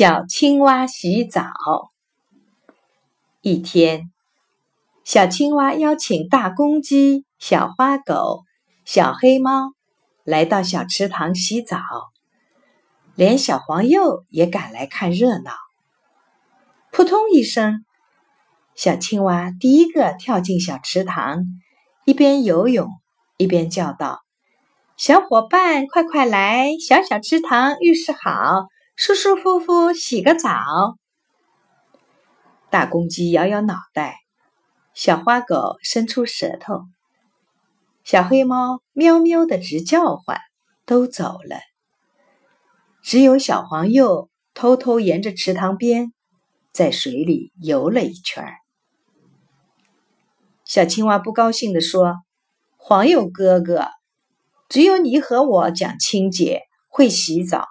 小青蛙洗澡。一天，小青蛙邀请大公鸡、小花狗、小黑猫来到小池塘洗澡，连小黄鼬也赶来看热闹。扑通一声，小青蛙第一个跳进小池塘，一边游泳一边叫道：“小伙伴，快快来！小小池塘，浴室好。”舒舒服服洗个澡，大公鸡摇摇脑袋，小花狗伸出舌头，小黑猫喵喵的直叫唤，都走了。只有小黄鼬偷偷沿着池塘边，在水里游了一圈。小青蛙不高兴地说：“黄鼬哥哥，只有你和我讲清洁，会洗澡。”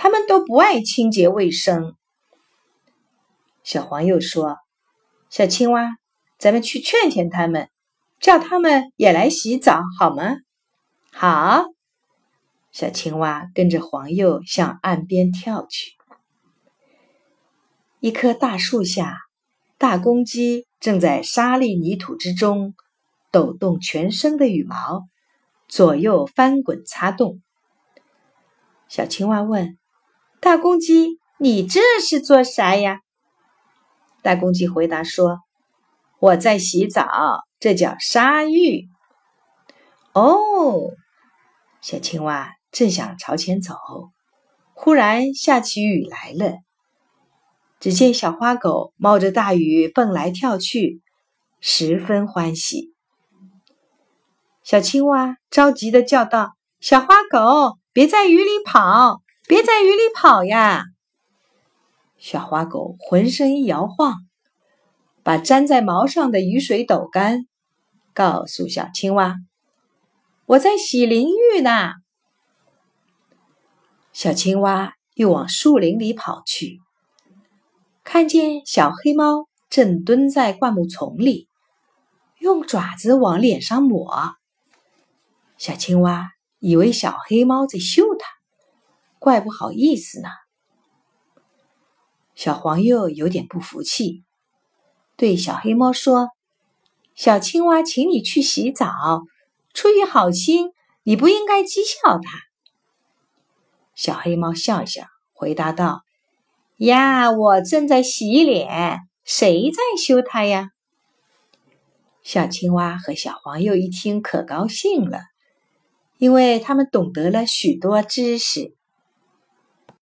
他们都不爱清洁卫生。小黄又说：“小青蛙，咱们去劝劝他们，叫他们也来洗澡，好吗？”好。小青蛙跟着黄鼬向岸边跳去。一棵大树下，大公鸡正在沙粒泥土之中抖动全身的羽毛，左右翻滚擦动。小青蛙问。大公鸡，你这是做啥呀？大公鸡回答说：“我在洗澡，这叫沙浴。”哦，小青蛙正想朝前走，忽然下起雨来了。只见小花狗冒着大雨蹦来跳去，十分欢喜。小青蛙着急的叫道：“小花狗，别在雨里跑！”别在雨里跑呀！小花狗浑身一摇晃，把粘在毛上的雨水抖干，告诉小青蛙：“我在洗淋浴呢。”小青蛙又往树林里跑去，看见小黑猫正蹲在灌木丛里，用爪子往脸上抹。小青蛙以为小黑猫在嗅它。怪不好意思呢。小黄鼬有点不服气，对小黑猫说：“小青蛙请你去洗澡，出于好心，你不应该讥笑它。”小黑猫笑笑回答道：“呀，我正在洗脸，谁在羞它呀？”小青蛙和小黄鼬一听，可高兴了，因为他们懂得了许多知识。